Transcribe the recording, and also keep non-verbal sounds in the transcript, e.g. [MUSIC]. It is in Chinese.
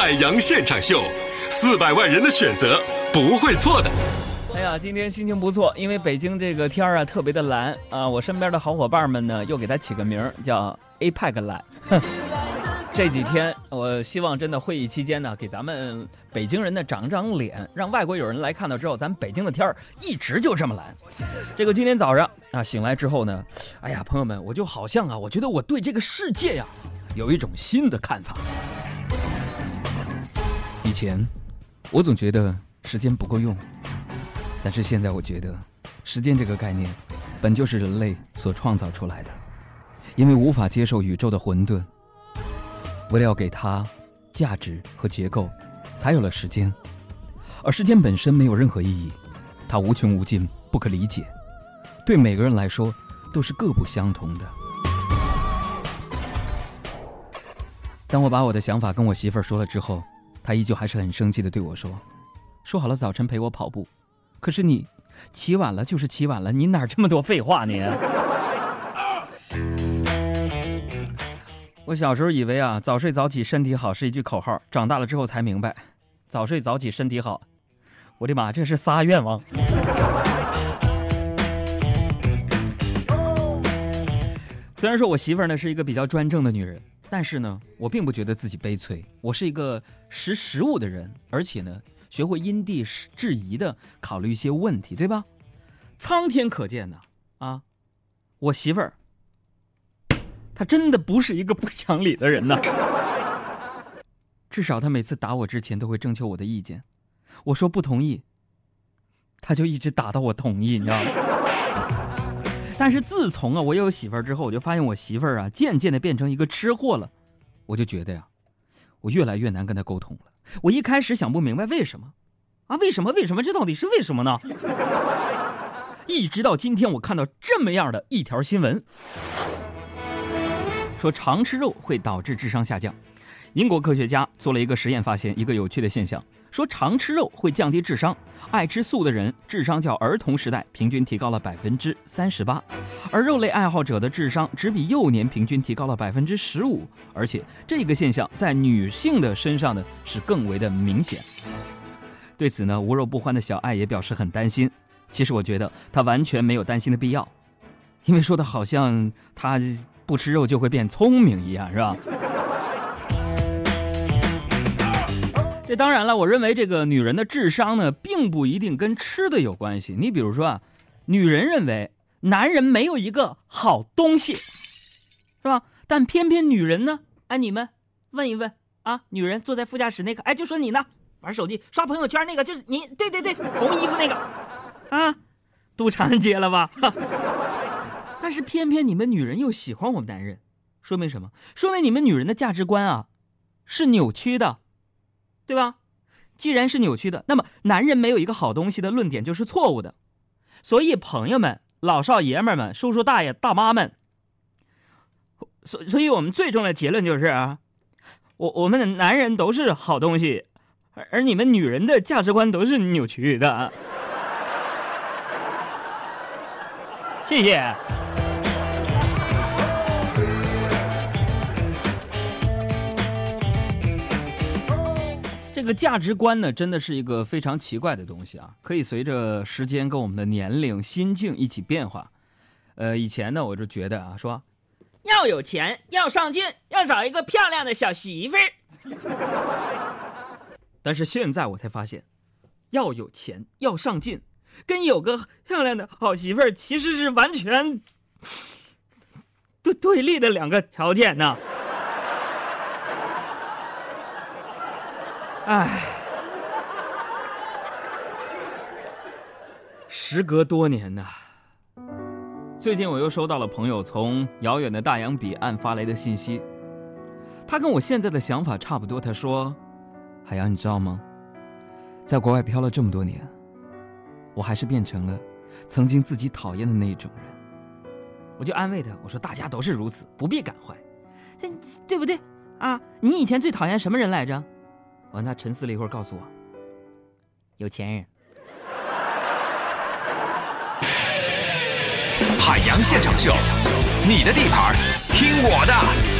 海洋现场秀，四百万人的选择不会错的。哎呀，今天心情不错，因为北京这个天儿啊特别的蓝啊。我身边的好伙伴们呢，又给他起个名叫 APEC 蓝。[LAUGHS] 这几天，我希望真的会议期间呢，给咱们北京人呢长长脸，让外国友人来看到之后，咱北京的天儿一直就这么蓝。这个今天早上啊醒来之后呢，哎呀，朋友们，我就好像啊，我觉得我对这个世界呀有一种新的看法。以前，我总觉得时间不够用，但是现在我觉得，时间这个概念，本就是人类所创造出来的，因为无法接受宇宙的混沌。为了要给它价值和结构，才有了时间。而时间本身没有任何意义，它无穷无尽，不可理解，对每个人来说都是各不相同的。当我把我的想法跟我媳妇儿说了之后，他依旧还是很生气的对我说：“说好了早晨陪我跑步，可是你起晚了就是起晚了，你哪这么多废话你？”我小时候以为啊，早睡早起身体好是一句口号，长大了之后才明白，早睡早起身体好，我的妈，这是仨愿望。[LAUGHS] 虽然说我媳妇儿呢是一个比较专政的女人，但是呢，我并不觉得自己悲催。我是一个识时务的人，而且呢，学会因地制宜的考虑一些问题，对吧？苍天可见呐，啊，我媳妇儿。她真的不是一个不讲理的人呐，至少她每次打我之前都会征求我的意见，我说不同意，她就一直打到我同意，你知道吗？但是自从啊我有媳妇儿之后，我就发现我媳妇儿啊渐渐的变成一个吃货了，我就觉得呀，我越来越难跟她沟通了。我一开始想不明白为什么，啊为什么为什么这到底是为什么呢？[LAUGHS] 一直到今天我看到这么样的一条新闻。说常吃肉会导致智商下降。英国科学家做了一个实验，发现一个有趣的现象：说常吃肉会降低智商，爱吃素的人智商较儿童时代平均提高了百分之三十八，而肉类爱好者的智商只比幼年平均提高了百分之十五。而且这个现象在女性的身上呢是更为的明显。对此呢，无肉不欢的小爱也表示很担心。其实我觉得他完全没有担心的必要，因为说的好像他。不吃肉就会变聪明一样，是吧？这当然了，我认为这个女人的智商呢，并不一定跟吃的有关系。你比如说啊，女人认为男人没有一个好东西，是吧？但偏偏女人呢，哎，你们问一问啊，女人坐在副驾驶那个，哎，就说你呢，玩手机刷朋友圈那个，就是你，对对对，红衣服那个，啊，都长街了吧？[LAUGHS] 但是偏偏你们女人又喜欢我们男人，说明什么？说明你们女人的价值观啊，是扭曲的，对吧？既然是扭曲的，那么男人没有一个好东西的论点就是错误的。所以朋友们、老少爷们们、叔叔大爷大妈们，所所以我们最终的结论就是啊，我我们的男人都是好东西，而而你们女人的价值观都是扭曲的。[LAUGHS] 谢谢。这个价值观呢，真的是一个非常奇怪的东西啊，可以随着时间跟我们的年龄、心境一起变化。呃，以前呢，我就觉得啊，说要有钱，要上进，要找一个漂亮的小媳妇儿。[LAUGHS] 但是现在我才发现，要有钱，要上进，跟有个漂亮的好媳妇儿其实是完全 [LAUGHS] 对对立的两个条件呢。唉，时隔多年呐，最近我又收到了朋友从遥远的大洋彼岸发来的信息，他跟我现在的想法差不多。他说：“海洋，你知道吗？在国外漂了这么多年，我还是变成了曾经自己讨厌的那一种人。”我就安慰他，我说：“大家都是如此，不必感怀，这对不对啊？你以前最讨厌什么人来着？”完，他沉思了一会儿，告诉我：“有钱人。”海洋现场秀，你的地盘，听我的。